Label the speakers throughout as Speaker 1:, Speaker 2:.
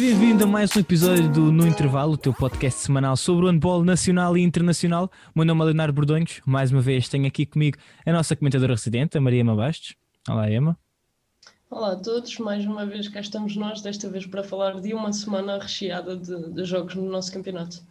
Speaker 1: Bem-vindo a mais um episódio do No Intervalo, o teu podcast semanal sobre o handball nacional e internacional. O meu nome é Leonardo Bordonhos. Mais uma vez tenho aqui comigo a nossa comentadora residente, a Maria Ema Bastos. Olá, Ema.
Speaker 2: Olá a todos, mais uma vez cá estamos nós, desta vez para falar de uma semana recheada de, de jogos no nosso campeonato.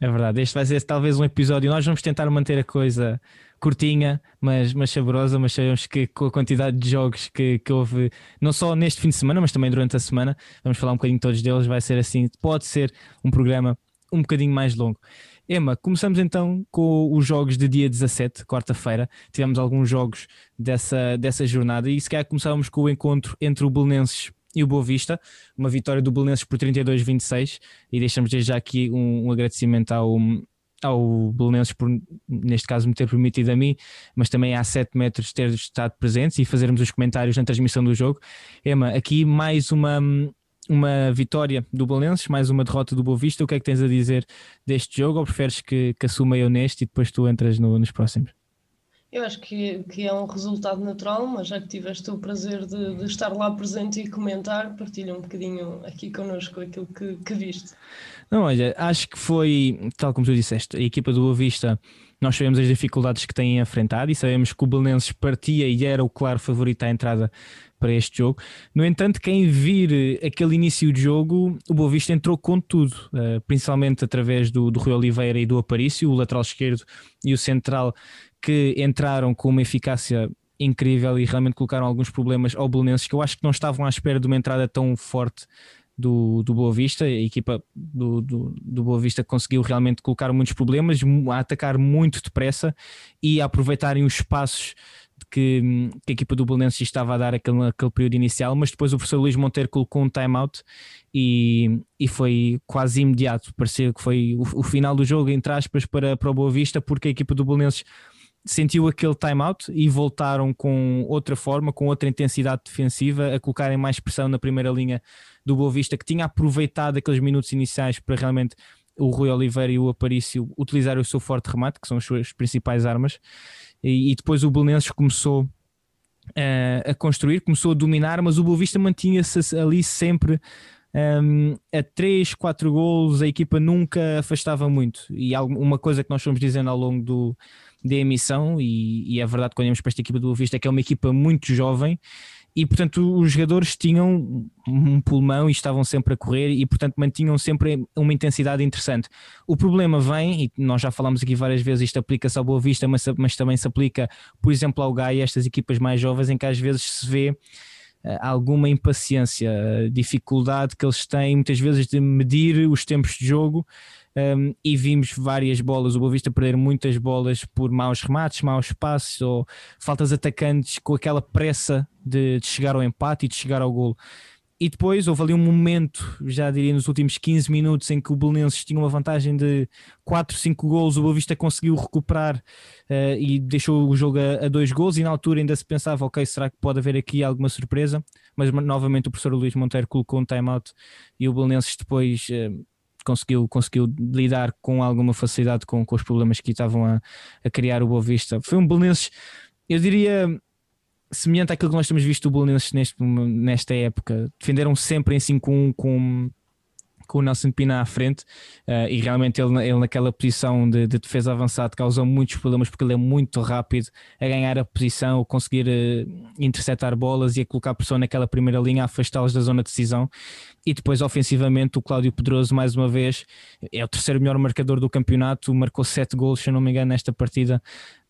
Speaker 1: É verdade, este vai ser talvez um episódio. Nós vamos tentar manter a coisa curtinha, mas, mas saborosa. Mas sabemos que com a quantidade de jogos que, que houve, não só neste fim de semana, mas também durante a semana, vamos falar um bocadinho de todos deles. Vai ser assim, pode ser um programa um bocadinho mais longo. Emma, começamos então com os jogos de dia 17, quarta-feira. Tivemos alguns jogos dessa, dessa jornada e se calhar começávamos com o encontro entre o Belenenses e o Boa Vista, uma vitória do Belenenses por 32-26 e deixamos desde já aqui um, um agradecimento ao, ao Belenenses por, neste caso, me ter permitido a mim, mas também há 7 metros ter estado presentes e fazermos os comentários na transmissão do jogo. Emma, aqui mais uma, uma vitória do Belenenses, mais uma derrota do Boa Vista. O que é que tens a dizer deste jogo ou preferes que, que assuma eu neste e depois tu entras no, nos próximos?
Speaker 2: Eu acho que, que é um resultado natural, mas já que tiveste o prazer de, de estar lá presente e comentar, partilha um bocadinho aqui connosco aquilo que, que viste.
Speaker 1: Não, olha, acho que foi, tal como tu disseste, a equipa do Boa Vista, nós sabemos as dificuldades que têm enfrentado e sabemos que o Belenenses partia e era o claro favorito à entrada para este jogo. No entanto, quem vir aquele início de jogo, o Boa Vista entrou com tudo, uh, principalmente através do, do Rui Oliveira e do Aparício, o lateral esquerdo e o central, que entraram com uma eficácia incrível e realmente colocaram alguns problemas ao Belenenses que eu acho que não estavam à espera de uma entrada tão forte do, do Boa Vista. A equipa do, do, do, Boa Vista conseguiu realmente colocar muitos problemas, a atacar muito depressa e a aproveitarem os espaços que, que, a equipa do Belenenses estava a dar aquele, aquele período inicial, mas depois o professor Luís Monteiro colocou um timeout e, e foi quase imediato. Parecia que foi o, o, final do jogo, entre aspas, para, para o Boa Vista, porque a equipa do Belenenses sentiu aquele timeout e voltaram com outra forma, com outra intensidade defensiva, a colocarem mais pressão na primeira linha do Boa Vista, que tinha aproveitado aqueles minutos iniciais para realmente o Rui Oliveira e o Aparício utilizar o seu forte remate, que são as suas principais armas, e, e depois o Belenenses começou uh, a construir, começou a dominar, mas o Boa Vista mantinha-se ali sempre um, a 3, 4 golos, a equipa nunca afastava muito, e uma coisa que nós fomos dizendo ao longo do, da emissão, e, e é verdade que olhamos para esta equipa do Boa Vista, é que é uma equipa muito jovem, e portanto os jogadores tinham um pulmão e estavam sempre a correr e portanto mantinham sempre uma intensidade interessante. O problema vem, e nós já falamos aqui várias vezes, isto aplica-se ao Boa Vista, mas, mas também se aplica, por exemplo, ao Gaia, estas equipas mais jovens, em que às vezes se vê uh, alguma impaciência, uh, dificuldade que eles têm muitas vezes de medir os tempos de jogo um, e vimos várias bolas, o Boa Vista perder muitas bolas por maus remates, maus passos ou faltas atacantes com aquela pressa de, de chegar ao empate e de chegar ao golo. E depois houve ali um momento, já diria nos últimos 15 minutos, em que o Belenenses tinha uma vantagem de 4, 5 gols. O Boa Vista conseguiu recuperar uh, e deixou o jogo a, a, dois gols. E na altura ainda se pensava, ok, será que pode haver aqui alguma surpresa? Mas novamente o professor Luís Monteiro colocou um timeout e o Belenenses depois uh, conseguiu, conseguiu lidar com alguma facilidade com, com os problemas que estavam a, a criar o Boa Vista. Foi um Belenenses, eu diria, semelhante àquilo que nós temos visto o Belenenses neste, nesta época. Defenderam sempre em 5-1 com com o Nelson Pina à frente uh, e realmente ele, ele naquela posição de, de, defesa avançada causou muitos problemas porque ele é muito rápido a ganhar a posição, a conseguir uh, interceptar bolas e a colocar pressão naquela primeira linha, afastá-los da zona de decisão. E depois ofensivamente o Cláudio Pedroso mais uma vez é o terceiro melhor marcador do campeonato, marcou sete gols se não me engano nesta partida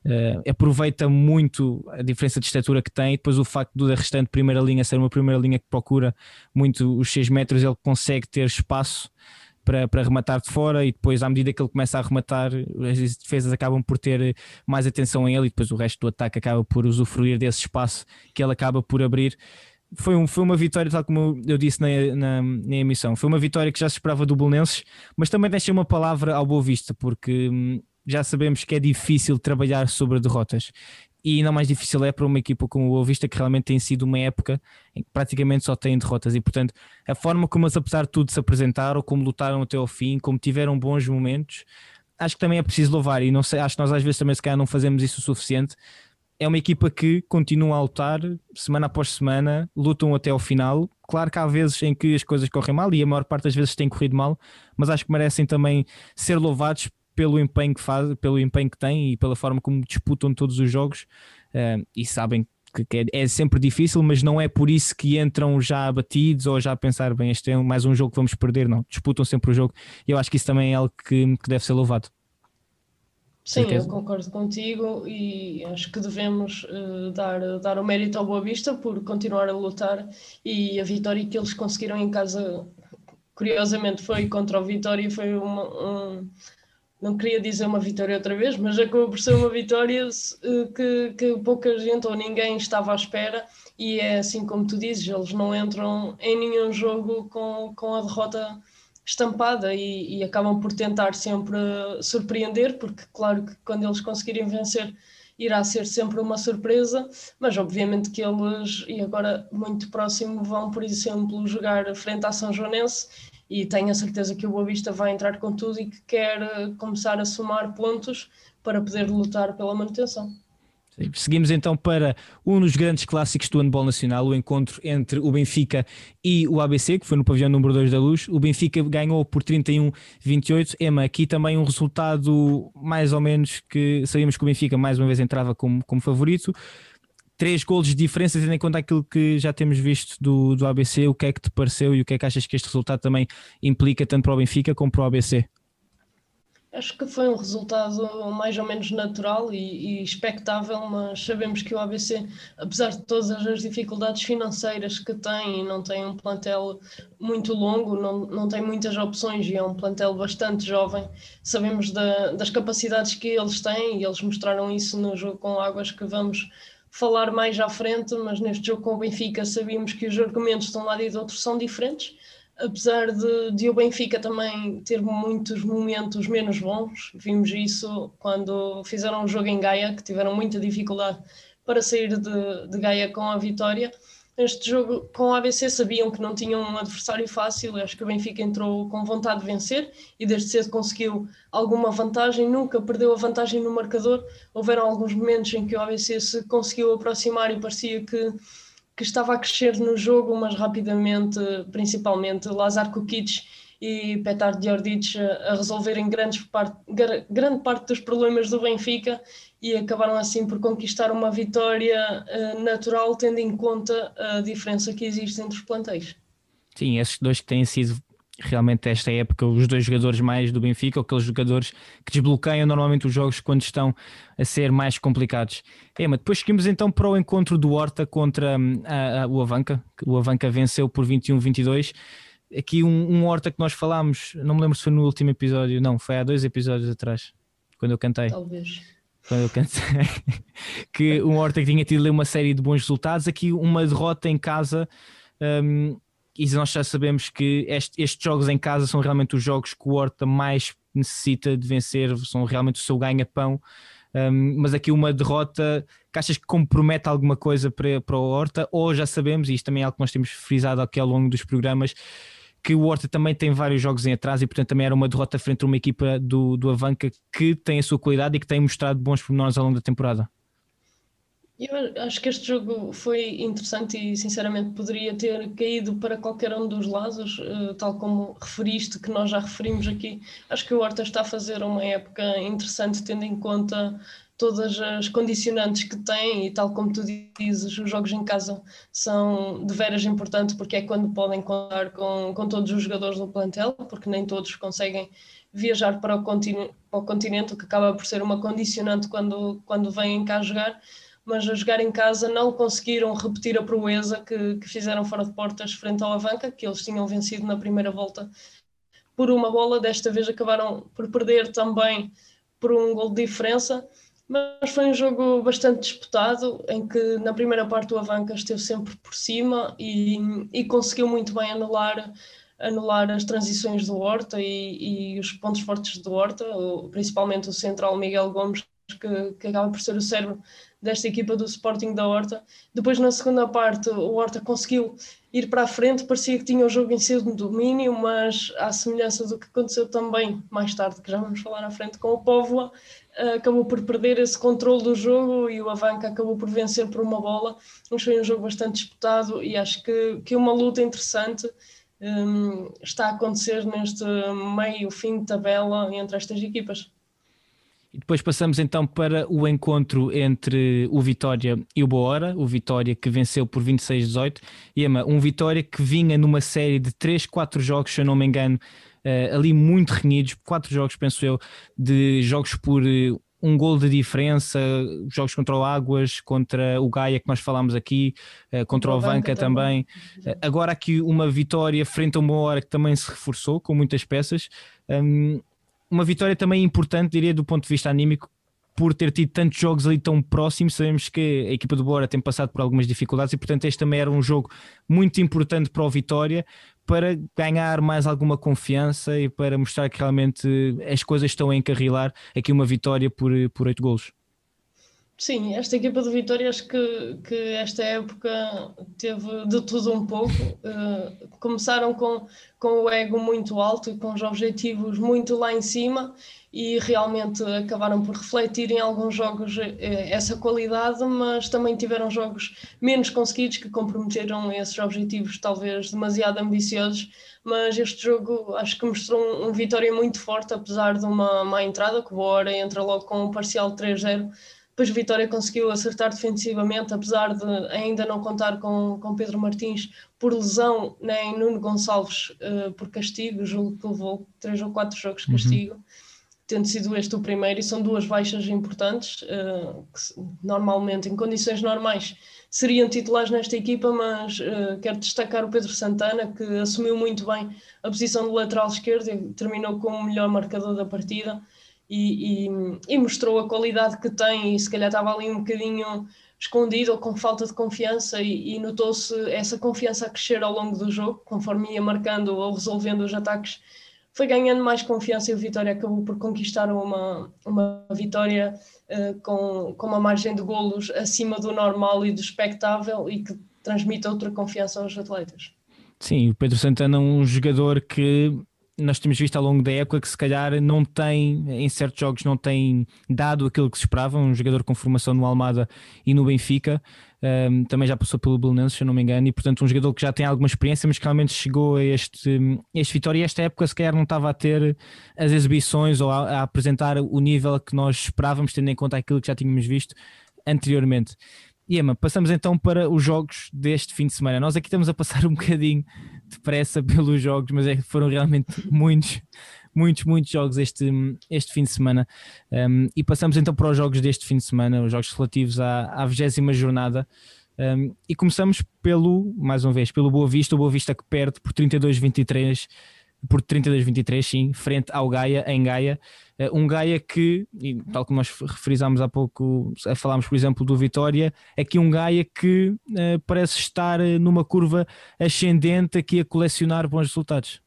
Speaker 1: Uh, aproveita muito a diferença de estatura que tem, e depois o facto da restante primeira linha ser uma primeira linha que procura muito os 6 metros, ele consegue ter espaço para, para rematar de fora e depois à medida que ele começa a rematar as defesas acabam por ter mais atenção a ele e depois o resto do ataque acaba por usufruir desse espaço que ele acaba por abrir. Foi, um, foi uma vitória, tal como eu disse na, na, na, emissão, foi uma vitória que já se esperava do Bolonenses, mas também deixei uma palavra ao Boa Vista, porque hum, já sabemos que é difícil trabalhar sobre derrotas. E ainda mais difícil é para uma equipa como o Boa Vista, que realmente tem sido uma época em que praticamente só tem derrotas. E portanto, a forma como apesar de tudo, se apresentaram, como lutaram até ao fim, como tiveram bons momentos, acho que também é preciso louvar. E não sei, acho que nós às vezes também, se calhar, não fazemos isso o suficiente. é uma equipa que continua a lutar semana após semana, lutam até ao final. Claro que há vezes em que as coisas correm mal e a maior parte das vezes tem corrido mal, mas acho que merecem também ser louvados pelo empenho que faz, pelo empenho que têm e pela forma como disputam todos os jogos uh, e sabem que, é, é, sempre difícil, mas não é por isso que entram já abatidos ou já a pensar, bem, este é mais um jogo que vamos perder, não, disputam sempre o jogo. E eu acho que isso também é algo que, que deve ser louvado.
Speaker 2: Sim, eu concordo contigo e acho que devemos uh, dar, dar o mérito ao Boa Vista por continuar a lutar e a vitória que eles conseguiram em casa, curiosamente, foi contra o Vitória, foi uma, um, não queria dizer uma vitória outra vez, mas acabou por ser uma vitória uh, que, que pouca gente ou ninguém estava à espera. E é assim como tu dizes, eles não entram em nenhum jogo com, com a derrota estampada e, e, acabam por tentar sempre surpreender, porque claro que quando eles conseguirem vencer irá ser sempre uma surpresa, mas obviamente que eles, e agora muito próximo, vão, por exemplo, jogar frente à São Joanense e tenho a certeza que o Boa Vista vai entrar com tudo e que quer começar a somar pontos para poder lutar pela manutenção.
Speaker 1: Seguimos então para um dos grandes clássicos do handball nacional, o encontro entre o Benfica e o ABC, que foi no pavilhão número 2 da Luz. O Benfica ganhou por 31-28. Ema, aqui também um resultado mais ou menos que sabíamos que o Benfica mais uma vez entrava como, como favorito. Três golos de diferença, tendo em conta aquilo que já temos visto do, do ABC, o que é que te pareceu e o que é que achas que este resultado também implica tanto para o Benfica como para o ABC?
Speaker 2: Acho que foi um resultado mais ou menos natural e, e, expectável, mas sabemos que o ABC, apesar de todas as dificuldades financeiras que tem, não tem um plantel muito longo, não, não tem muitas opções e é um plantel bastante jovem. Sabemos da, das capacidades que eles têm e eles mostraram isso no jogo com Águas que vamos falar mais à frente, mas neste jogo com o Benfica sabíamos que os argumentos de um lado e do outro são diferentes apesar de, de o Benfica também ter muitos momentos menos bons, vimos isso quando fizeram um jogo em Gaia, que tiveram muita dificuldade para sair de, de Gaia com a vitória. Este jogo com o ABC sabiam que não tinham um adversário fácil, acho que o Benfica entrou com vontade de vencer e desde cedo conseguiu alguma vantagem, nunca perdeu a vantagem no marcador. Houveram alguns momentos em que o ABC se conseguiu aproximar e parecia que que estava a crescer no jogo, mas rapidamente, principalmente Lazar Kukic e Petar Djordjic a resolverem grandes part grande parte dos problemas do Benfica e acabaram assim por conquistar uma vitória uh, natural, tendo em conta a diferença que existe entre os plantéis.
Speaker 1: Sim, esses dois que têm sido realmente esta época os dois jogadores mais do Benfica, ou aqueles jogadores que desbloqueiam normalmente os jogos quando estão a ser mais complicados. Ema, depois seguimos então para o encontro do Horta contra hum, a, a, o Avanca, o Avanca venceu por 21-22. Aqui um, um Horta que nós falámos, não me lembro se foi no último episódio, não, foi há dois episódios atrás, quando eu cantei.
Speaker 2: Talvez
Speaker 1: quando eu cantei, que um Horta que tinha tido uma série de bons resultados, aqui uma derrota em casa um, e nós já sabemos que este, estes jogos em casa são realmente os jogos que o Horta mais necessita de vencer, são realmente o seu ganha-pão. Um, mas aqui uma derrota que achas que compromete alguma coisa para, para o Horta, ou já sabemos, e isto também é algo que nós temos frisado aqui ao longo dos programas, que o Horta também tem vários jogos em atraso e portanto também era uma derrota frente a uma equipa do, do Avanca que tem a sua qualidade e que tem mostrado bons pormenores ao longo da temporada.
Speaker 2: Eu acho que este jogo foi interessante e sinceramente poderia ter caído para qualquer um dos lados, eh, tal como referiste, que nós já referimos aqui. Acho que o Horta está a fazer uma época interessante, tendo em conta todas as condicionantes que tem e tal como tu dizes, os jogos em casa são de veras importantes porque é quando podem contar com, com todos os jogadores do plantel, porque nem todos conseguem viajar para o, continente, para o continente, o que acaba por ser uma condicionante quando, quando vêm cá jogar. Mas a jogar em casa não conseguiram repetir a proeza que, que fizeram fora de portas frente ao Avanca, que eles tinham vencido na primeira volta por uma bola, desta vez acabaram por perder também por um gol de diferença, mas foi um jogo bastante disputado, em que na primeira parte o Avanca esteve sempre por cima e, e conseguiu muito bem anular, anular as transições do Horta e, e os pontos fortes do Horta, principalmente o central Miguel Gomes, que, que acaba por ser o cérebro desta equipa do Sporting da Horta. Depois, na segunda parte, o Horta conseguiu ir para a frente, parecia que tinha o jogo em seu domínio, mas à semelhança do que aconteceu também mais tarde, que já vamos falar à frente com o Póvoa, eh, acabou por perder esse controle do jogo e o Avanca acabou por vencer por uma bola, mas foi um jogo bastante disputado e acho que, que uma luta interessante um, está a acontecer neste meio fim de tabela entre estas equipas.
Speaker 1: E depois passamos então para o encontro entre o Vitória e o Boa o Vitória que venceu por 26-18, e Ema, um Vitória que vinha numa série de 3, 4 jogos, se eu não me engano, uh, ali muito renhidos, 4 jogos, penso eu, de jogos por uh, um gol de diferença, jogos contra o Águas, contra o Gaia que nós falámos aqui, uh, contra o Avanca também. também. Agora aqui uma vitória frente a uma hora que também se reforçou com muitas peças. Um, uma vitória também importante, diria, do ponto de vista anímico, por ter tido tantos jogos ali tão próximos. Sabemos que a equipa do Bora tem passado por algumas dificuldades e, portanto, este também era um jogo muito importante para o Vitória para ganhar mais alguma confiança e para mostrar que realmente as coisas estão a encarrilar aqui uma vitória por, por 8 golos.
Speaker 2: Sim, esta equipa do Vitória acho que, que esta época teve de tudo um pouco. Uh, começaram com, com o ego muito alto e com os objetivos muito lá em cima e realmente acabaram por refletir em alguns jogos eh, essa qualidade, mas também tiveram jogos menos conseguidos que comprometeram esses objetivos talvez demasiado ambiciosos. Mas este jogo acho que mostrou um, um Vitória muito forte, apesar de uma má entrada, que o Boa entra logo com um parcial 3-0 depois Vitória conseguiu acertar defensivamente, apesar de ainda não contar com, com Pedro Martins por lesão, nem Nuno Gonçalves uh, por castigo, julgo que levou três ou quatro jogos de uhum. castigo, tendo sido este o primeiro, e são duas baixas importantes, uh, que normalmente, em condições normais, seriam titulares nesta equipa, mas uh, quero destacar o Pedro Santana, que assumiu muito bem a posição de lateral esquerdo e terminou como o melhor marcador da partida e, e, e, mostrou a qualidade que tem e se calhar estava ali um bocadinho escondido ou com falta de confiança e, e notou-se essa confiança a crescer ao longo do jogo, conforme ia marcando ou resolvendo os ataques, foi ganhando mais confiança e o Vitória acabou por conquistar uma, uma vitória uh, com, com uma margem de golos acima do normal e do expectável e que transmite outra confiança aos atletas.
Speaker 1: Sim, o Pedro Santana é um jogador que nós temos visto ao longo da época que se calhar não tem, em certos jogos, não tem dado aquilo que se esperava. Um jogador com formação no Almada e no Benfica, um, também já passou pelo Belenenses, se eu não me engano, e portanto um jogador que já tem alguma experiência, mas que realmente chegou a este, este Vitória. E esta época, se calhar, não estava a ter as exibições ou a, a apresentar o nível que nós esperávamos, tendo em conta aquilo que já tínhamos visto anteriormente. E passamos então para os jogos deste fim de semana. Nós aqui estamos a passar um bocadinho depressa pelos jogos, mas é que foram realmente muitos, muitos, muitos jogos este, este fim de semana. Um, e passamos então para os jogos deste fim de semana, os jogos relativos à, 20 jornada. Um, e começamos pelo, mais uma vez, pelo Boa Vista, o Boa Vista que perde por 32-23 por 32-23, sim, frente ao Gaia, em Gaia. Uh, um Gaia que, e, tal como nós referizámos há pouco, falámos por exemplo do Vitória, aqui um Gaia que uh, parece estar eh, numa curva ascendente aqui a colecionar bons resultados.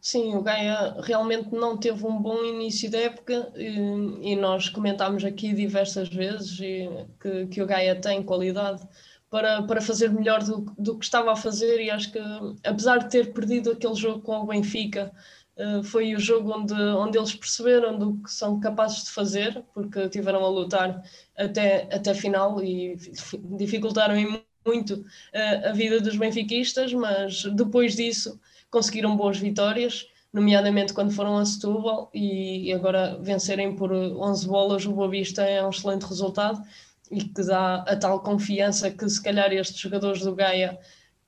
Speaker 2: Sim, o Gaia realmente não teve um bom início da época e, e nós comentámos aqui diversas vezes que, que o Gaia tem qualidade para, para fazer melhor do, do que estava a fazer e acho que apesar de ter perdido aquele jogo com o Benfica uh, foi o jogo onde, onde eles perceberam do que são capazes de fazer porque tiveram a lutar até, até final e dificultaram muito uh, a vida dos benfiquistas mas depois disso conseguiram boas vitórias nomeadamente quando foram a Setúbal e, e agora vencerem por 11 bolas o Boa Vista é um excelente resultado e que dá a tal confiança que se calhar estes jogadores do Gaia,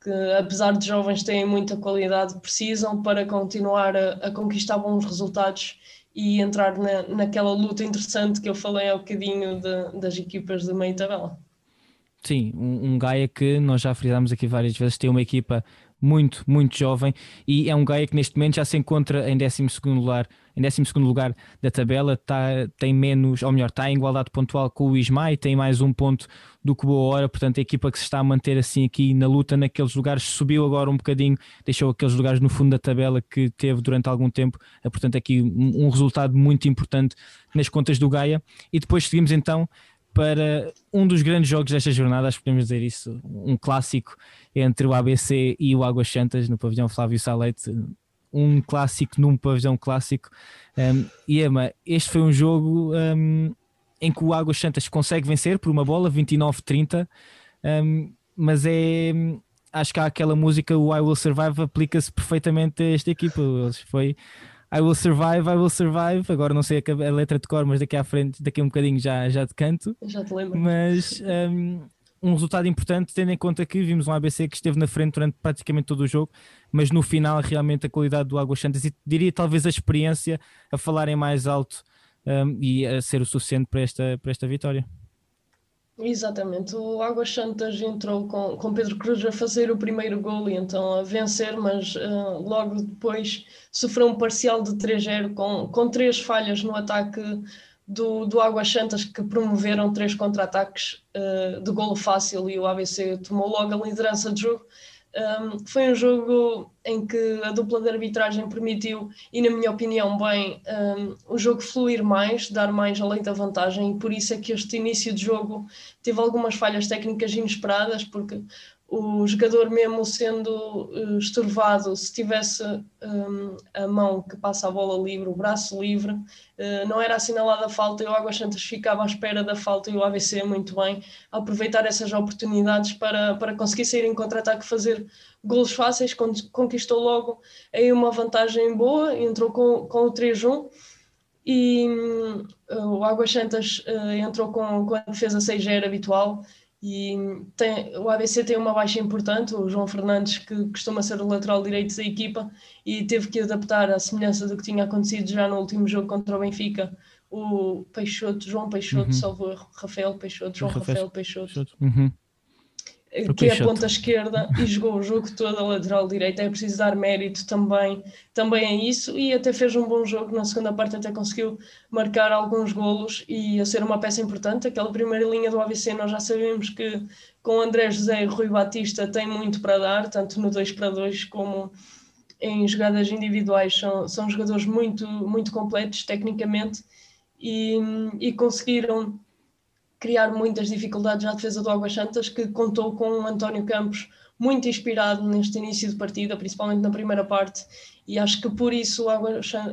Speaker 2: que apesar de jovens têm muita qualidade, precisam para continuar a, a conquistar bons resultados e entrar na, naquela luta interessante que eu falei há bocadinho de, das equipas de meio tabela.
Speaker 1: Sim, um, um Gaia que nós já frisámos aqui várias vezes, tem uma equipa muito, muito jovem e é um Gaia que neste momento já se encontra em 12 lugar, em 12 lugar da tabela, tá, tem menos, ou melhor, está em igualdade pontual com o Ismael, tem mais um ponto do que Boa Hora, portanto a equipa que se está a manter assim aqui na luta naqueles lugares subiu agora um bocadinho, deixou aqueles lugares no fundo da tabela que teve durante algum tempo, é, portanto aqui um, um resultado muito importante nas contas do Gaia. E depois seguimos então para um dos grandes jogos desta jornada, acho que podemos dizer isso, um clássico entre o ABC e o Águas Santas no pavilhão Flávio Salete, um clássico num pavilhão clássico. Um, e Ema, este foi um jogo um, em que o Águas Santas consegue vencer por uma bola, 29-30, um, mas é. Acho que há aquela música, o I Will Survive, aplica-se perfeitamente a esta equipa. Foi I will survive, I will survive. Agora não sei a, letra de cor, mas daqui à frente, daqui a um bocadinho já, já te canto.
Speaker 2: Já te lembro.
Speaker 1: Mas um, um resultado importante, tendo em conta que vimos um ABC que esteve na frente durante praticamente todo o jogo, mas no final realmente a qualidade do Águas Santas e diria talvez a experiência a falarem mais alto um, e a ser o suficiente para esta, para esta vitória.
Speaker 2: Exatamente, o Águas Santas entrou com, com Pedro Cruz a fazer o primeiro gol e então a vencer, mas uh, logo depois sofreu um parcial de 3-0 com, com três falhas no ataque do, do Águas Santas que promoveram três contra-ataques uh, de golo fácil e o ABC tomou logo a liderança de jogo um, foi um jogo em que a dupla de arbitragem permitiu, e na minha opinião, bem, um, o jogo fluir mais, dar mais a lei da vantagem, e por isso é que este início de jogo teve algumas falhas técnicas inesperadas, porque o jogador mesmo sendo uh, estorvado, se tivesse um, a mão que passa a bola livre, o braço livre, uh, não era assinalada a falta e o Águas Santas ficava à espera da falta e o ABC muito bem a aproveitar essas oportunidades para, para conseguir sair em contra-ataque, fazer golos fáceis, conquistou logo aí uma vantagem boa, entrou com, com o 3-1 e uh, o Águas Santas entrou com, com a defesa 6-0 habitual e tem, o ABC tem uma baixa importante, o João Fernandes, que costuma ser o lateral direito da equipa, e teve que adaptar à semelhança do que tinha acontecido já no último jogo contra o Benfica, o Peixoto, João Peixoto, uhum. salvo Rafael Peixoto, João Rafael, Rafael Peixoto. Peixoto. Uhum que é a ponta esquerda e jogou o jogo todo a lateral direita. É preciso dar mérito também, também a isso e até fez um bom jogo. Na segunda parte, até conseguiu marcar alguns golos e a ser uma peça importante. Aquela primeira linha do AVC, nós já sabemos que com André José e Rui Batista tem muito para dar, tanto no 2 para 2 como em jogadas individuais. São, são jogadores muito, muito completos tecnicamente e, e conseguiram criar muitas dificuldades na defesa do Águas Santas, que contou com o António Campos muito inspirado neste início de partida, principalmente na primeira parte, e acho que por isso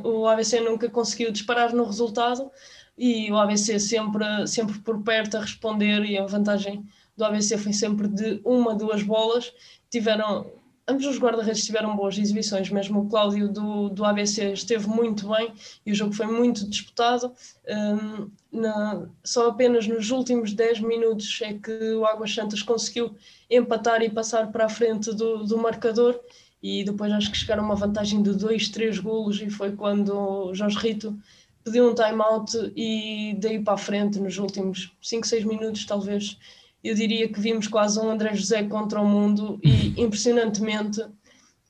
Speaker 2: o ABC nunca conseguiu disparar no resultado e o ABC sempre, sempre por perto a responder e a vantagem do ABC foi sempre de uma, duas bolas. Tiveram ambos os guarda-redes tiveram boas exibições, mesmo o Cláudio do, do ABC esteve muito bem e o jogo foi muito disputado. Um, na, só apenas nos últimos 10 minutos é que o Águas Santas conseguiu empatar e passar para a frente do, do marcador. E depois acho que chegaram a uma vantagem de 2, 3 golos e foi quando o Jorge Rito pediu um time-out e daí para a frente nos últimos 5, 6 minutos talvez eu diria que vimos quase um André José contra o mundo. E impressionantemente,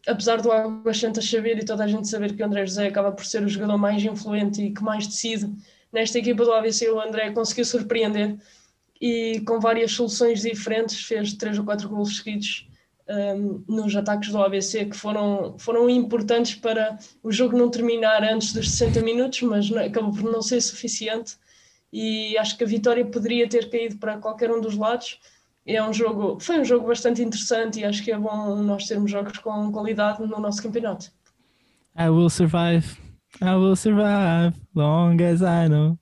Speaker 2: apesar do Águas Santas saber e toda a gente saber que o André José acaba por ser o jogador mais influente e que mais decide nesta equipa do ABC, o André conseguiu surpreender e com várias soluções diferentes fez três ou quatro gols seguidos um, nos ataques do ABC que foram, foram importantes para o jogo não terminar antes dos 60 minutos, mas não, acabou por não ser suficiente e acho que a vitória poderia ter caído para qualquer um dos lados. É um jogo, foi um jogo bastante interessante e acho que é bom nós termos jogos com qualidade no nosso campeonato.
Speaker 1: I will survive, I will survive, long as I know.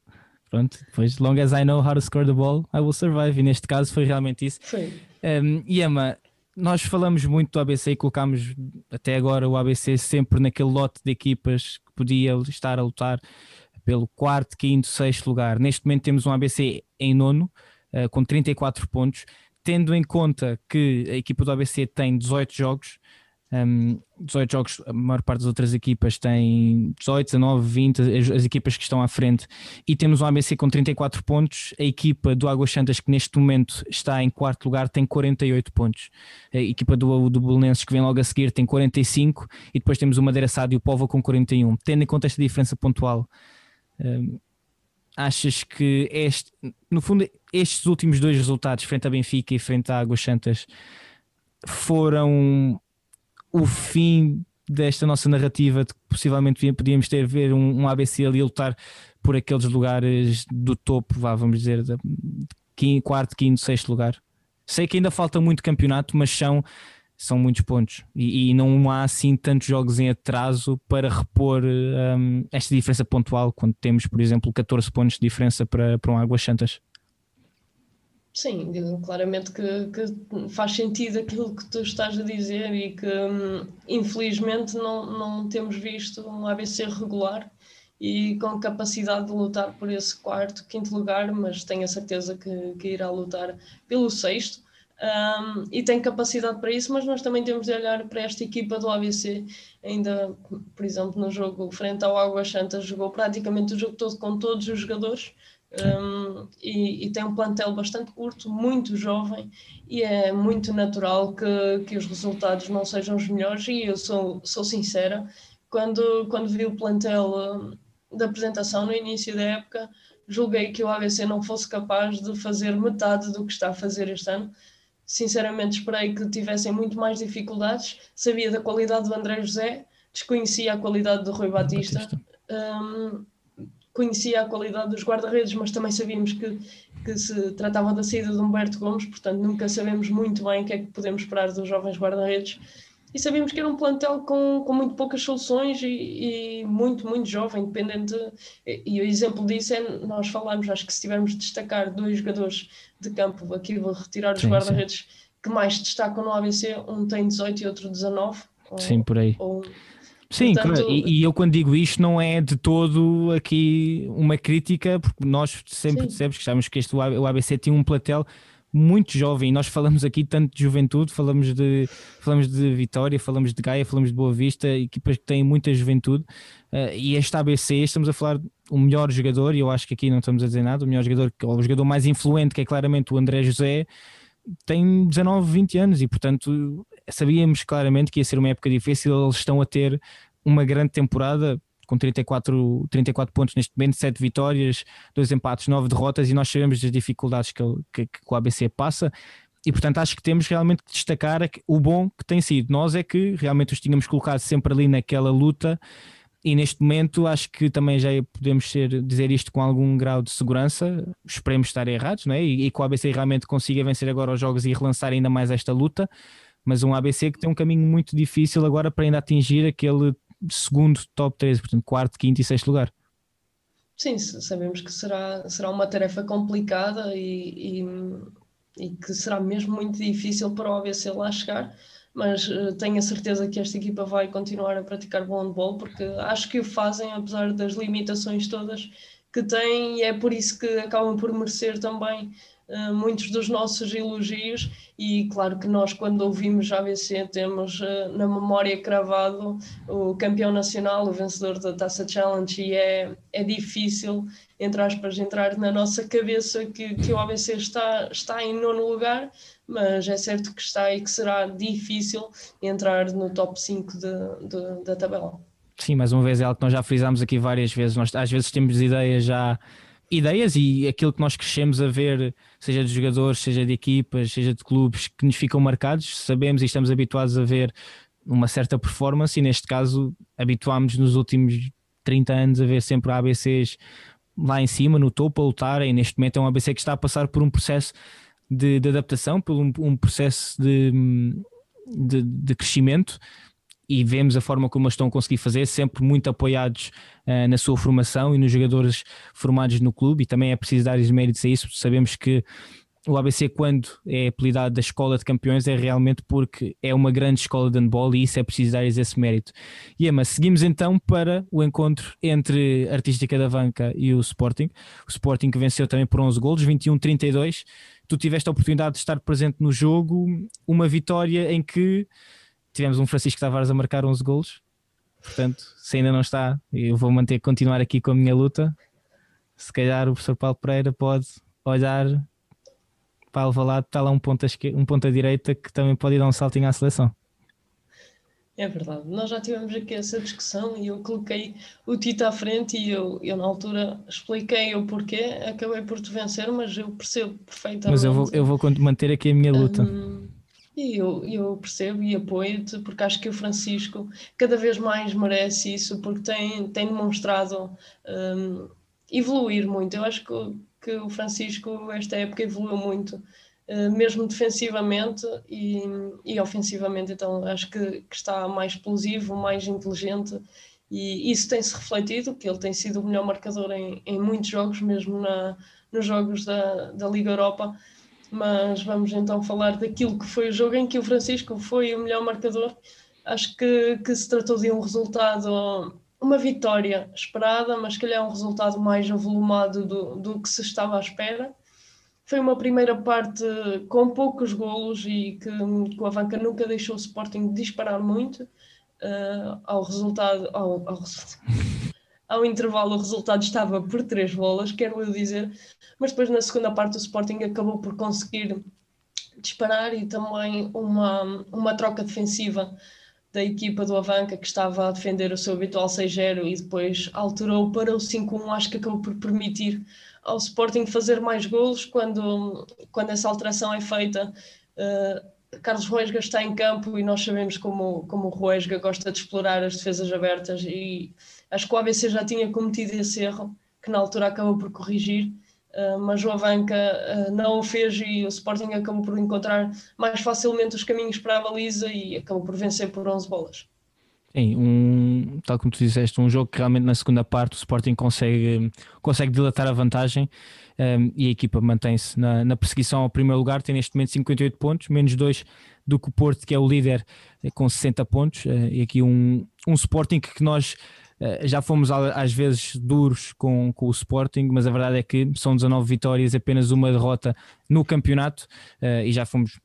Speaker 1: Pronto, depois, long as I know how to score the ball, I will survive. E neste caso foi realmente isso.
Speaker 2: Foi.
Speaker 1: Um, e Emma, nós falamos muito do ABC e colocámos até agora o ABC sempre naquele lote de equipas que podia estar a lutar pelo quarto, quinto, sexto lugar. Neste momento temos um ABC em nono, uh, com 34 pontos, tendo em conta que a equipa do ABC tem 18 jogos. Um, 18 jogos, a maior parte das outras equipas tem 18, 19, 20, as, as, equipas que estão à frente, e temos um ABC com 34 pontos. A equipa do Águas Santas, que neste momento está em quarto lugar, tem 48 pontos. A equipa do, do Belenenses, que vem logo a seguir, tem 45, e depois temos o Madeira Sado e o Povo com 41. Tendo em conta esta diferença pontual, um, achas que este, no fundo estes últimos dois resultados frente a Benfica e frente a Águas Santas foram o fim desta nossa narrativa de que possivelmente podíamos ter ver um, um ABC ali lutar por aqueles lugares do topo, vá, vamos dizer, de, quinto, quarto, quinto, sexto lugar. Sei que ainda falta muito campeonato, mas são, são muitos pontos e, e não há assim tantos jogos em atraso para repor um, esta diferença pontual quando temos, por exemplo, 14 pontos de diferença para, para um Águas Santas.
Speaker 2: Sim, claramente que, que, faz sentido aquilo que tu estás a dizer e que hum, infelizmente não, não temos visto um ABC regular e com capacidade de lutar por esse quarto, quinto lugar, mas tenho a certeza que, que irá lutar pelo sexto. Um, e tem capacidade para isso, mas nós também temos de olhar para esta equipa do ABC. Ainda, por exemplo, no jogo frente ao Águas Santas, jogou praticamente o jogo todo com todos os jogadores um, e, e, tem um plantel bastante curto, muito jovem, e é muito natural que, que os resultados não sejam os melhores. E eu sou, sou sincera, quando, quando vi o plantel um, da apresentação no início da época, julguei que o ABC não fosse capaz de fazer metade do que está a fazer este ano. Sinceramente, esperei que tivessem muito mais dificuldades. Sabia da qualidade do André José, desconhecia a qualidade do Rui Batista. Batista. Um, conhecia a qualidade dos guarda-redes, mas também sabíamos que, que se tratava da saída de Humberto Gomes, portanto nunca sabemos muito bem o que é que podemos esperar dos jovens guarda-redes. E sabíamos que era um plantel com, com muito poucas soluções e, e muito, muito jovem, dependente. E, e, o exemplo disso é nós falamos, acho que se tivermos de destacar dois jogadores de campo, aqui vou retirar os guarda-redes que mais destacam no ABC, um tem 18 e outro 19.
Speaker 1: Sim, por aí. Ou, Sim, Portanto... claro. E, e, eu quando digo isto não é de todo aqui uma crítica, porque nós sempre Sim. dissemos que achamos que este, o ABC tinha um platel muito jovem. Nós falamos aqui tanto de juventude, falamos de, falamos de Vitória, falamos de Gaia, falamos de Boa Vista, equipas que têm muita juventude. Uh, e este ABC, estamos a falar o melhor jogador, e eu acho que aqui não estamos a dizer nada, o melhor jogador, o jogador mais influente, que é claramente o André José, tem 19, 20 anos e, portanto, sabíamos claramente que ia ser uma época difícil. Eles estão a ter uma grande temporada com 34, 34 pontos neste momento, 7 vitórias, 2 empates, 9 derrotas, e nós sabemos das dificuldades que, que, que o ABC passa. E portanto acho que temos realmente que destacar o bom que tem sido. Nós é que realmente os tínhamos colocado sempre ali naquela luta e neste momento acho que também já podemos ser, dizer isto com algum grau de segurança, esperemos estar errados, não é? e, e que o ABC realmente consiga vencer agora os jogos e relançar ainda mais esta luta, mas um ABC que tem um caminho muito difícil agora para ainda atingir aquele segundo top 13, portanto quarto, quinto e sexto lugar.
Speaker 2: Sim, sabemos que será, será uma tarefa complicada e, e, e que será mesmo muito difícil para o ABC lá chegar, mas uh, tenho a certeza que esta equipa vai continuar a praticar bom handball, porque acho que o fazem, apesar das limitações todas que têm, e é por isso que acabam por merecer também uh, muitos dos nossos elogios. E claro que nós, quando ouvimos a ABC, temos uh, na memória cravado o campeão nacional, o vencedor da Taça Challenge, e é, é difícil, entre aspas, entrar na nossa cabeça que, que o ABC está, está em nono lugar mas é certo que está e que será difícil entrar no top 5 de, de, da tabela.
Speaker 1: Sim, mais uma vez é algo que nós já frisámos aqui várias vezes. Nós às vezes temos ideias já ideias e aquilo que nós crescemos a ver, seja de jogadores, seja de equipas, seja de clubes que nos ficam marcados, sabemos e estamos habituados a ver uma certa performance e neste caso habituámos nos últimos 30 anos a ver sempre ABCs lá em cima, no topo, a lutarem. Neste momento é um ABC que está a passar por um processo de, de adaptação, por um, um processo de, de, de, crescimento e vemos a forma como eles estão a conseguir fazer, sempre muito apoiados uh, na sua formação e nos jogadores formados no clube, e também é preciso dar os méritos a isso. Sabemos que o ABC, quando é apelidado da Escola de Campeões, é realmente porque é uma grande escola de handball e isso é preciso dar esse mérito. E Ema, seguimos então para o encontro entre Artística da Vanca e o Sporting. O Sporting que venceu também por 11 golos, 21-32 tu tiveste a oportunidade de estar presente no jogo, uma vitória em que tivemos um Francisco Tavares a marcar 11 golos. Portanto, se ainda não está, eu vou manter, continuar aqui com a minha luta. Se calhar o professor Paulo Pereira pode olhar para Alvalade, está lá um ponta, um ponta direita que também pode dar um saltinho à seleção.
Speaker 2: É verdade, nós já tivemos aqui essa discussão e eu coloquei o Tito à frente e eu, eu na altura expliquei o porquê, acabei por te vencer, mas eu percebo perfeitamente.
Speaker 1: Mas eu vou, eu vou manter aqui a minha luta. Um,
Speaker 2: e eu, eu percebo e apoio-te, porque acho que o Francisco cada vez mais merece isso, porque tem, tem demonstrado um, evoluir muito. Eu acho que, que o Francisco, esta época, evoluiu muito, mesmo defensivamente e, e ofensivamente. Então, acho que, que, está mais explosivo, mais inteligente, e isso tem-se refletido, que ele tem sido o melhor marcador em, em muitos jogos, mesmo na, nos jogos da, da Liga Europa. Mas vamos então falar daquilo que foi o jogo em que o Francisco foi o melhor marcador. Acho que, que se tratou de um resultado uma vitória esperada, mas que é um resultado mais avolumado do, do que se estava à espera. Foi uma primeira parte com poucos golos e que, o Avanca nunca deixou o Sporting disparar muito. Uh, ao resultado, ao, ao, ao, intervalo, o resultado estava por três bolas, quero eu dizer, mas depois na segunda parte o Sporting acabou por conseguir disparar e também uma, uma troca defensiva da equipa do Avanca que estava a defender o seu habitual 6-0 e depois alterou para o 5-1, acho que acabou por permitir ao Sporting fazer mais golos quando, quando essa alteração é feita. Uh, Carlos Ruesga está em campo e nós sabemos como, como o Ruesga gosta de explorar as defesas abertas e acho que o ABC já tinha cometido esse erro, que na altura acabou por corrigir Uh, mas o Avanca uh, não o fez e o Sporting acabou por encontrar mais facilmente os caminhos para a baliza e acabou por vencer por 11 bolas.
Speaker 1: Sim, um, tal como tu disseste, um jogo que realmente na segunda parte o Sporting consegue, consegue dilatar a vantagem um, e a equipa mantém-se na, na, perseguição ao primeiro lugar, tem neste momento 58 pontos, menos 2 do que o Porto, que é o líder eh, com 60 pontos, uh, e aqui um, um Sporting que nós eh, já fomos às vezes duros com, com o Sporting, mas a verdade é que são 19 vitórias, apenas uma derrota no campeonato eh, e já fomos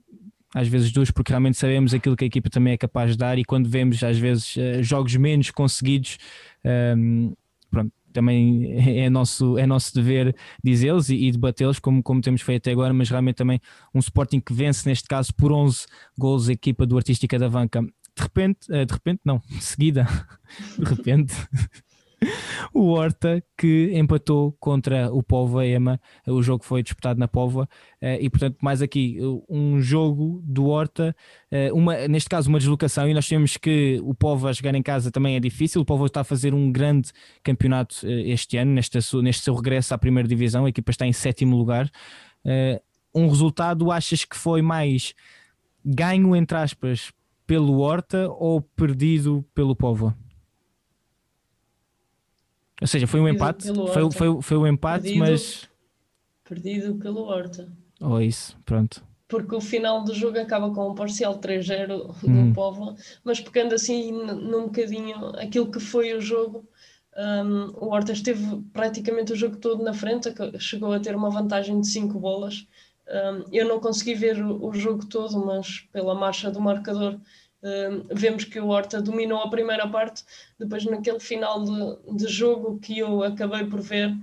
Speaker 1: às vezes duros porque realmente sabemos aquilo que a equipa também é capaz de dar e quando vemos às vezes eh, jogos menos conseguidos, ehm, pronto, também é nosso, é nosso dever dizê-los e, e debatê-los como, como temos feito até agora, mas realmente também um Sporting que vence neste caso por 11 gols a equipa do Artística da Vanca de repente, eh, de repente não, de seguida, de repente, o Horta que empatou contra o Póvoa Ema, o jogo foi disputado na Póvoa eh, e portanto mais aqui um jogo do Horta, eh, uma, neste caso uma deslocação e nós temos que o Póvoa jogar em casa também é difícil, o Póvoa está a fazer um grande campeonato este ano, neste, neste seu regresso à primeira divisão, a equipa está em sétimo lugar, um resultado achas que foi mais ganho entre aspas pelo Horta ou perdido pelo Povo? Ou seja, foi um empate, foi, foi, foi um empate, perdido, mas.
Speaker 2: Perdido pelo Horta.
Speaker 1: Ou oh, isso, pronto.
Speaker 2: Porque o final do jogo acaba com um parcial 3-0 do hum. Povo, mas pegando assim num bocadinho aquilo que foi o jogo, um, o Horta esteve praticamente o jogo todo na frente, chegou a ter uma vantagem de 5 bolas. Um, eu não consegui ver o, o, jogo todo, mas pela marcha do marcador um, vemos que o Horta dominou a primeira parte, depois naquele final de, de jogo que eu acabei por ver,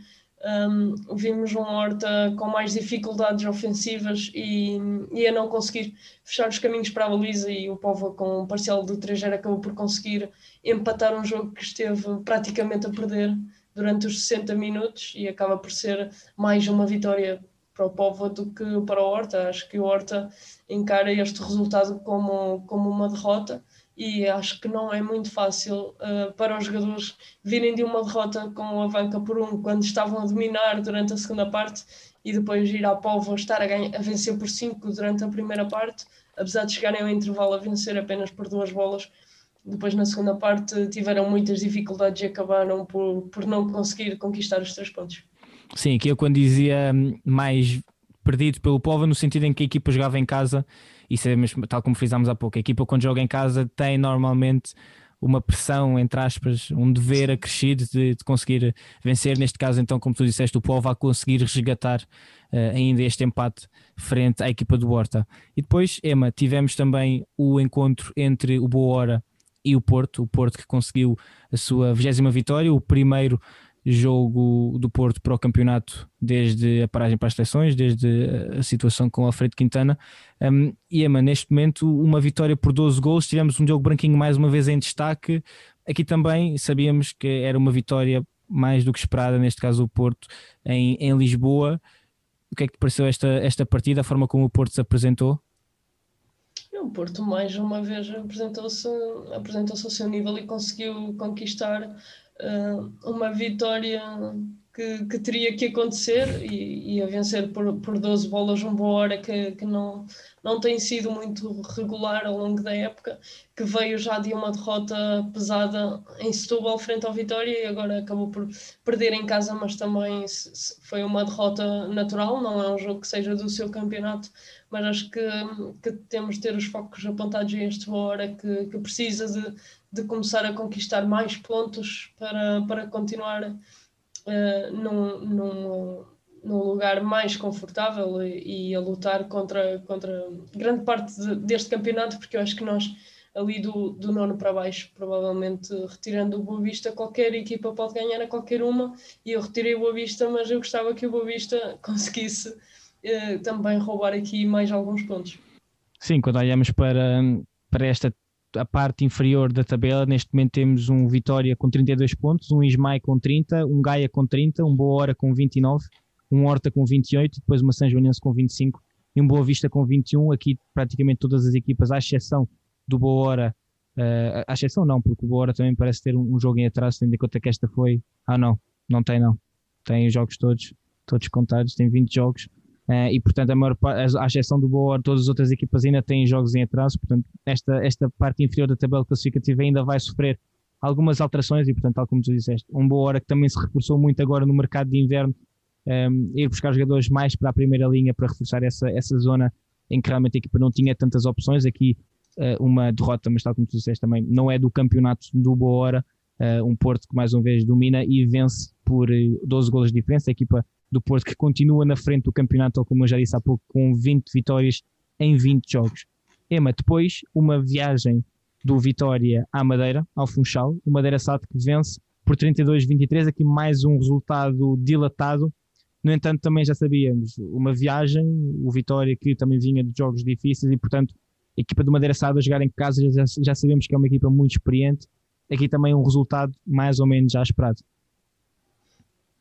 Speaker 2: um, vimos um Horta com mais dificuldades ofensivas e, e a não conseguir fechar os caminhos para a baliza e o Povo com um parcial de 3 acabou por conseguir empatar um jogo que esteve praticamente a perder durante os 60 minutos e acaba por ser mais uma vitória para o Povo do que para o Horta. Acho que o Horta encara este resultado como, como uma derrota e acho que não é muito fácil uh, para os jogadores virem de uma derrota com o Avanca por um, quando estavam a dominar durante a segunda parte e depois ir ao Povo estar a, a vencer por cinco durante a primeira parte, apesar de chegarem ao intervalo a vencer apenas por duas bolas. Depois, na segunda parte, tiveram muitas dificuldades e acabaram por, por não conseguir conquistar os três pontos.
Speaker 1: Sim, aqui eu quando dizia hum, mais perdido pelo povo, no sentido em que a equipa jogava em casa, e sabemos, tal como frisámos há pouco, a equipa quando joga em casa tem normalmente uma pressão, entre aspas, um dever acrescido de, de conseguir vencer. Neste caso, então, como tu disseste, o povo vai conseguir resgatar uh, ainda este empate frente à equipa do Horta. E depois, Ema, tivemos também o encontro entre o Boa Hora e o Porto, o Porto que conseguiu a sua vigésima vitória, o primeiro jogo do Porto para o campeonato desde a paragem para as seleções, desde a situação com o Alfredo Quintana. Um, e Ema, neste momento, uma vitória por 12 gols. Tivemos um jogo branquinho mais uma vez em destaque. Aqui também sabíamos que era uma vitória mais do que esperada, neste caso o Porto, em, em Lisboa. O que é que te pareceu esta, esta partida, a forma como o Porto se apresentou?
Speaker 2: O Porto mais uma vez apresentou-se apresentou ao seu nível e conseguiu conquistar uma vitória que, que, teria que acontecer e, e, a vencer por, por 12 bolas uma hora que, que não, não tem sido muito regular ao longo da época, que veio já de uma derrota pesada em Setúbal frente ao Vitória e agora acabou por perder em casa, mas também foi uma derrota natural, não é um jogo que seja do seu campeonato, mas acho que, que temos de ter os focos apontados a este hora que, que precisa de, de começar a conquistar mais pontos para, para continuar uh, num, num, num, lugar mais confortável e, e, a lutar contra, contra grande parte de, deste campeonato, porque eu acho que nós, ali do, do nono para baixo, provavelmente retirando o Boa Vista, qualquer equipa pode ganhar a qualquer uma, e eu retirei o Boa Vista, mas eu gostava que o Boa Vista conseguisse uh, também roubar aqui mais alguns pontos.
Speaker 1: Sim, quando olhamos para, para esta a parte inferior da tabela, neste momento temos um Vitória com 32 pontos, um Ismael com 30, um Gaia com 30, um Boa Hora com 29, um Horta com 28, depois uma São Joanense com 25 e um Boa Vista com 21. Aqui praticamente todas as equipas, à exceção do Boa Hora, uh, à exceção não, porque o Boa Hora também parece ter um, um jogo em atraso, tendo em conta que esta foi. Ah, não, não tem, não. Tem os jogos todos, todos contados, tem 20 jogos. Uh, e portanto, a maior à exceção do Boa, todas as outras equipas ainda têm jogos em atraso, portanto, esta, esta parte inferior da tabela classificativa ainda vai sofrer algumas alterações e, portanto, tal como tu disseste, um Boa Hora que também se reforçou muito agora no mercado de inverno, um, ehm, ir buscar jogadores mais para a primeira linha para reforçar essa, essa zona em que realmente a equipa não tinha tantas opções. Aqui, uh, uma derrota, mas tal como tu disseste também, não é do campeonato do Boa Hora, uh, um Porto que mais uma vez domina e vence por 12 golos de diferença. A equipa do Porto, que continua na frente do campeonato, como eu já disse há pouco, com 20 vitórias em 20 jogos. Ema, depois uma viagem do Vitória à Madeira, ao Funchal, o Madeira Sado que vence por 32-23, aqui mais um resultado dilatado. No entanto, também já sabíamos, uma viagem, o Vitória que também vinha de jogos difíceis e, portanto, a equipa do Madeira Sado a jogar em casa, já, já sabemos que é uma equipa muito experiente. Aqui também um resultado mais ou menos já esperado.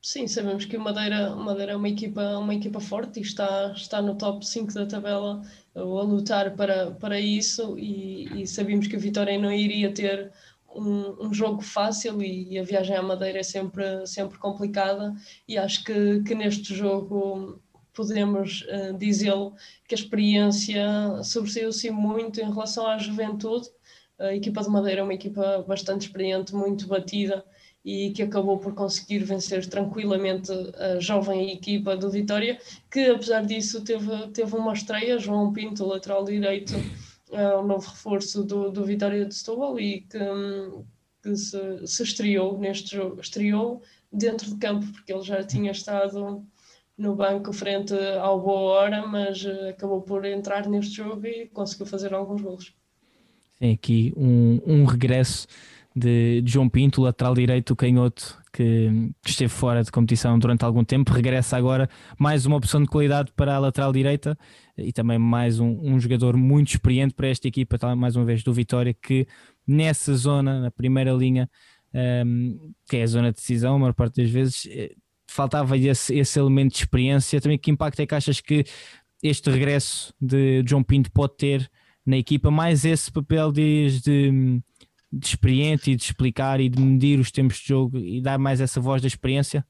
Speaker 2: Sim, sabemos que o Madeira, Madeira é uma equipa, uma equipa forte e está, está no top 5 da tabela a lutar para, para isso e, e sabíamos que a Vitória não iria ter um, um, jogo fácil e, e, a viagem à Madeira é sempre, sempre complicada e acho que, que neste jogo podemos uh, dizê-lo que a experiência sobressaiu-se muito em relação à juventude. A equipa de Madeira é uma equipa bastante experiente, muito batida e que acabou por conseguir vencer tranquilamente a jovem equipa do Vitória, que apesar disso teve, teve uma estreia, João Pinto, lateral direito, uh, o novo reforço do, do Vitória de Setúbal e que, que se, se estreou neste jogo, estreou dentro de campo, porque ele já tinha estado no banco frente ao Boa Hora, mas uh, acabou por entrar neste jogo e conseguiu fazer alguns gols.
Speaker 1: Tem aqui um, um regresso de, João Pinto, lateral direito, canhoto, que, esteve fora de competição durante algum tempo, regressa agora mais uma opção de qualidade para a lateral direita e também mais um, um jogador muito experiente para esta equipa, mais uma vez do Vitória, que nessa zona, na primeira linha, um, ehm, que é a zona de decisão, a maior parte das vezes, eh, faltava esse, esse elemento de experiência. Também que impacto é que achas que este regresso de João Pinto pode ter na equipa, mais esse papel de, de de experiente e de explicar e de medir os tempos de jogo e dar mais essa voz da experiência?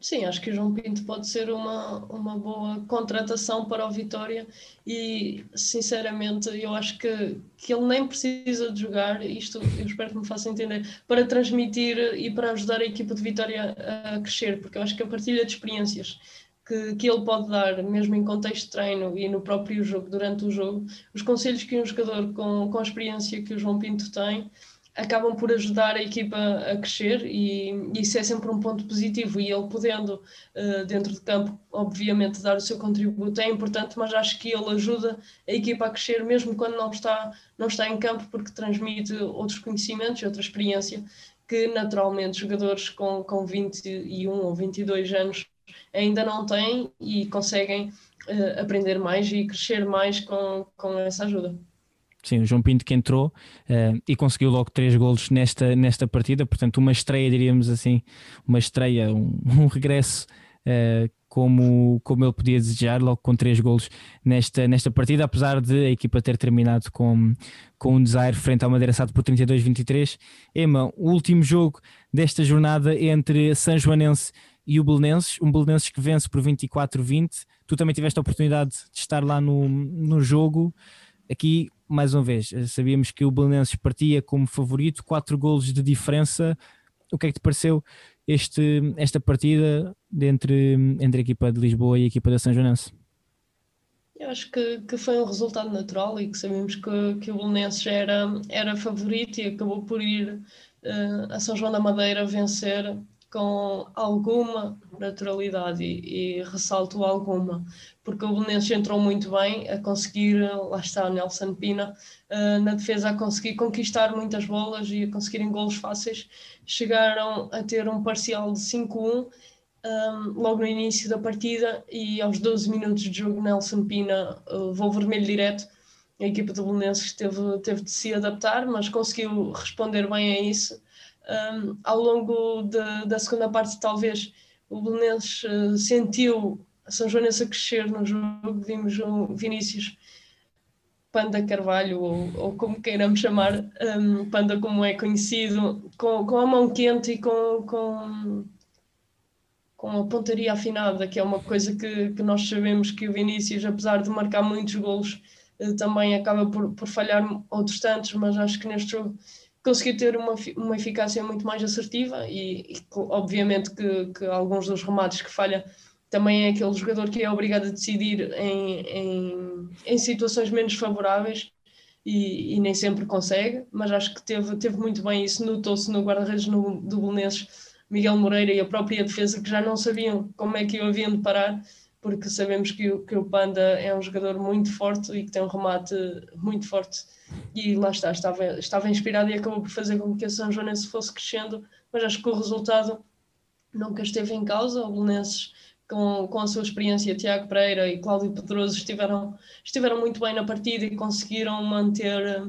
Speaker 2: Sim, acho que o João Pinto pode ser uma, uma boa contratação para o Vitória e, sinceramente, eu acho que, que ele nem precisa de jogar, isto eu espero que me faça entender, para transmitir e para ajudar a equipa de Vitória a crescer, porque eu acho que a partilha de experiências que, que ele pode dar, mesmo em contexto de treino e no próprio jogo, durante o jogo, os conselhos que um jogador com, com a experiência que o João Pinto tem acabam por ajudar a equipa a crescer e, isso é sempre um ponto positivo. E ele podendo uh, dentro de campo obviamente dar o seu contributo é importante mas acho que ele ajuda a equipa a crescer mesmo quando não está não está em campo porque transmite outros conhecimentos outra experiência que naturalmente jogadores com, com 21 ou 22 anos ainda não têm e conseguem uh, aprender mais e crescer mais com, com essa ajuda.
Speaker 1: Sim, o João Pinto que entrou uh, e conseguiu logo três golos nesta, nesta partida, portanto uma estreia, diríamos assim, uma estreia, um, um regresso uh, como, como ele podia desejar, logo com três golos nesta, nesta partida, apesar de a equipa ter terminado com, com um desire frente ao Madeira Sado por 32-23. Ema, o último jogo desta jornada entre São Joanense e o Belenenses, um Belenenses que vence por 24-20. Tu também tiveste a oportunidade de estar lá no, no jogo. Aqui, mais uma vez, sabíamos que o Belenenses partia como favorito, quatro golos de diferença. O que é que te pareceu este, esta partida entre, entre a equipa de Lisboa e a equipa da São Joanense?
Speaker 2: Eu acho que, que foi um resultado natural e que sabíamos que, que o Belenenses era, era favorito e acabou por ir uh, a São João da Madeira vencer com alguma naturalidade e, e ressalto alguma, porque o Belenenses entrou muito bem a conseguir, lá está Nelson Pina, uh, na defesa a conseguir conquistar muitas bolas e a conseguirem golos fáceis, chegaram a ter um parcial de 5-1 um, logo no início da partida e aos 12 minutos de jogo Nelson Pina uh, levou vermelho direto. A equipa do Belenenses teve, teve de se adaptar, mas conseguiu responder bem a isso. Um, ao longo de, da segunda parte, talvez o Belenenses uh, sentiu a São Joanense a crescer no jogo. Vimos o Vinícius Panda Carvalho, ou, ou como queiramos chamar, um, Panda como é conhecido, com, com a mão quente e com, com com a pontaria afinada, que é uma coisa que, que nós sabemos que o Vinícius, apesar de marcar muitos golos, eh, também acaba por, por falhar outros tantos, mas acho que neste jogo conseguiu ter uma, uma eficácia muito mais assertiva e, e obviamente que, que, alguns dos remates que falha também é aquele jogador que é obrigado a decidir em, em, em situações menos favoráveis e, e, nem sempre consegue, mas acho que teve, teve muito bem isso, notou-se no guarda-redes do Belenenses Miguel Moreira e a própria defesa que já não sabiam como é que o haviam de parar, porque sabemos que o, que o Panda é um jogador muito forte e que tem um remate muito forte. E lá está, estava, estava inspirado e acabou por fazer com que a São Joanense fosse crescendo, mas acho que o resultado nunca esteve em causa. O Belenenses, com, com a sua experiência, Tiago Pereira e Cláudio Pedroso estiveram, estiveram muito bem na partida e conseguiram manter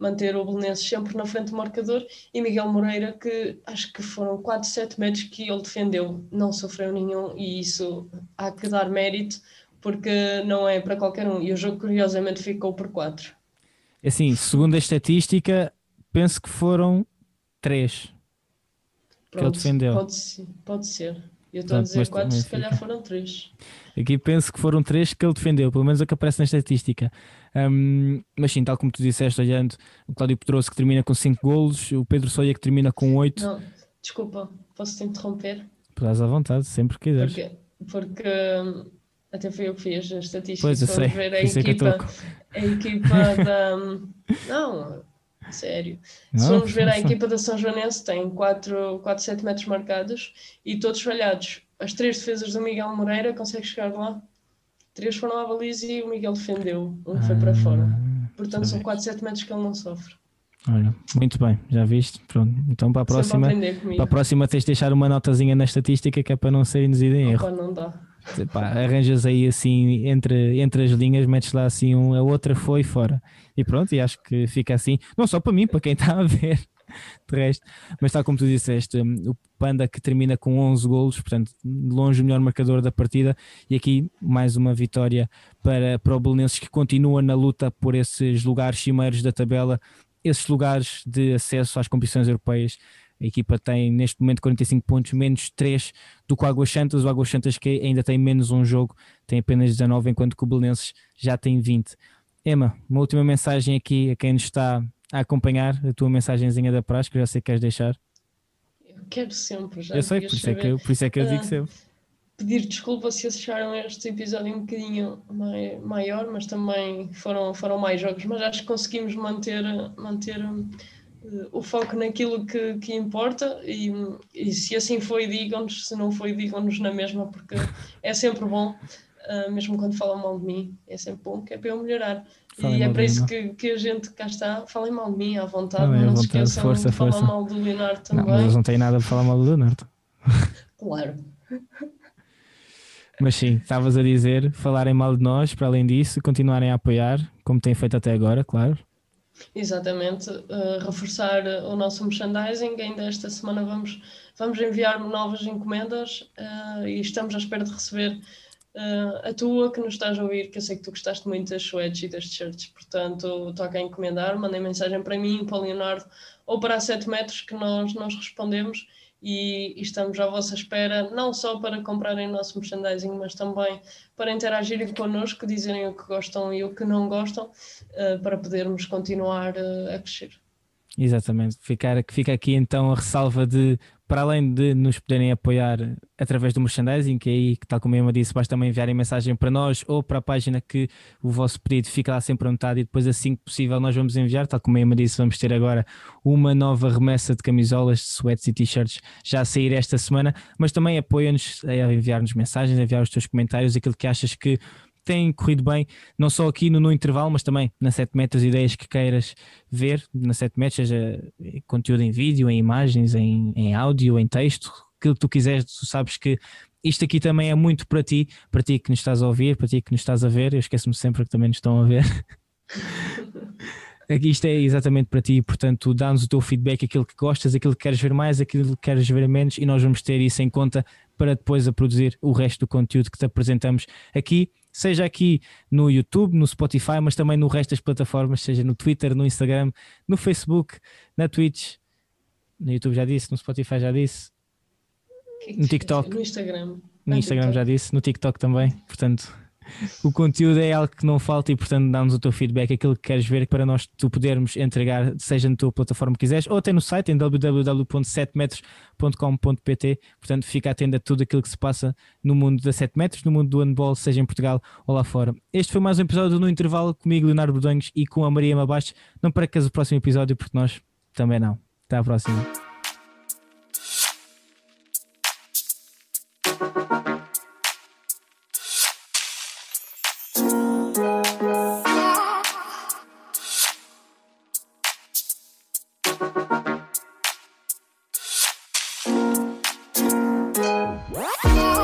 Speaker 2: manter o Belenenses sempre na frente do marcador e Miguel Moreira que acho que foram 4, 7 metros que ele defendeu, não sofreu nenhum e isso há que dar mérito porque não é para qualquer um e o jogo curiosamente ficou por 4.
Speaker 1: É assim, segundo a estatística penso que foram 3 que ele defendeu.
Speaker 2: Pode, pode ser. Eu estou a dizer 4, se calhar foram 3.
Speaker 1: Aqui penso que foram 3 que ele defendeu, pelo menos é o que aparece na estatística. Um, mas sim, tal como tu disseste, olhando o Cláudio Pedroso que termina com 5 golos, o Pedro Soia que termina com 8.
Speaker 2: Não, desculpa, posso te interromper?
Speaker 1: Podes à vontade, sempre que quiseres.
Speaker 2: Porque, porque hum, até foi eu que fiz a estatística.
Speaker 1: Pois, eu sei, ver a
Speaker 2: equipa, a equipa da. Não, sério. Não, Se formos ver a equipa da São Joanense, tem 4, 4 7 metros marcados e todos falhados. As três defesas do Miguel Moreira, consegue chegar lá? Três foram à baliza e o Miguel defendeu. Um ah, foi para fora. Ah, Portanto, são 4, 7 metros que ele não sofre.
Speaker 1: Olha, muito bem, já viste? Pronto. Então para a próxima, para a próxima tens de deixar uma notazinha na estatística que é para não ser induzido em erro.
Speaker 2: Opa, não dá.
Speaker 1: Arranjas aí assim entre, entre as linhas, metes lá assim um, a outra foi fora. E pronto, e acho que fica assim, não só para mim, para quem está a ver de resto. Mas tal como tu disseste, um, o Panda que termina com 11 golos, portanto, longe o melhor marcador da partida. E aqui mais uma vitória para, para o Belenenses que continua na luta por esses lugares cimeiros da tabela, esses lugares de acesso às competições europeias. A equipa tem neste momento 45 pontos, menos 3 do que o Águas Santas. O Águas Santas que ainda tem menos um jogo, tem apenas 19, enquanto que o Belenenses já tem 20. Emma, uma última mensagem aqui a quem nos está a acompanhar a tua mensagenzinha da praxe, que eu já sei que queres deixar.
Speaker 2: Eu quero sempre, já.
Speaker 1: Eu sei, por isso, é que eu, por isso é que eu digo ah, sempre.
Speaker 2: Pedir desculpa se acharam este episódio um bocadinho maior, mas também foram, foram mais jogos. Mas acho que conseguimos manter, manter o foco naquilo que, que importa e, e se assim foi, digam-nos, se não foi, digam-nos na mesma, porque é sempre bom uh, mesmo quando falam mal de mim, é sempre bom, que é para eu melhorar. Falem e é para isso que, que a gente cá está, falem mal de mim à vontade, não, não se esqueçam força, de força. falar mal do Leonardo também. Não,
Speaker 1: mas eles não têm nada para falar mal do Leonardo.
Speaker 2: Claro.
Speaker 1: Mas sim, estavas a dizer, falarem mal de nós, para além disso, continuarem a apoiar, como têm feito até agora, claro.
Speaker 2: Exatamente, uh, reforçar o nosso merchandising. Ainda esta semana vamos, vamos enviar novas encomendas uh, e estamos à espera de receber uh, a tua que nos estás a ouvir, que eu sei que tu gostaste muito das sweats e das t-shirts, portanto, toca a encomendar, mandem mensagem para mim, para o Leonardo ou para a 7 metros que nós, nós respondemos e, estamos à vossa espera, não só para comprarem nosso merchandising, mas também para interagirem connosco, dizerem o que gostam e o que não gostam, uh, para podermos continuar uh, a crescer.
Speaker 1: Exatamente, ficar, fica aqui então a ressalva de para além de nos poderem apoiar através do merchandising, que é aí, tal como a Emma disse, basta também enviarem mensagem para nós ou para a página que o vosso pedido fica lá sempre anotado e depois assim que possível nós vamos enviar, tal como a Emma disse, vamos ter agora uma nova remessa de camisolas, sweats e t-shirts já a sair esta semana, mas também apoia-nos a enviar-nos mensagens, a enviar os teus comentários, aquilo que achas que tem corrido bem, não só aqui no, no, intervalo, mas também na 7 metros, ideias que queiras ver na 7 metros, seja conteúdo em vídeo, em imagens, em, em áudio, em texto, aquilo que tu quiseres, tu sabes que isto aqui também é muito para ti, para ti que nos estás a ouvir, para ti que nos estás a ver, eu esqueço-me sempre que também nos estão a ver. Isto é exatamente para ti, portanto, dá-nos o teu feedback, aquilo que gostas, aquilo que queres ver mais, aquilo que queres ver menos, e nós vamos ter isso em conta para depois a produzir o resto do conteúdo que te apresentamos aqui seja aqui no YouTube, no Spotify, mas também no resto das plataformas, seja no Twitter, no Instagram, no Facebook, na Twitch, no YouTube já disse, no Spotify já disse, no TikTok,
Speaker 2: no Instagram,
Speaker 1: no Instagram já disse, no TikTok também, portanto o conteúdo é algo que não falta e, portanto, dá-nos o teu feedback, aquilo que queres ver para nós tu podermos entregar, seja na tua plataforma que quiseres, ou até no site em www.setmetros.com.pt. Portanto, fica atento a tudo aquilo que se passa no mundo da 7 metros, no mundo do handball, seja em Portugal ou lá fora. Este foi mais um episódio no intervalo comigo, Leonardo Bordonhos, e com a Maria Mabaixo. Não percas o próximo episódio, porque nós também não. Até à próxima.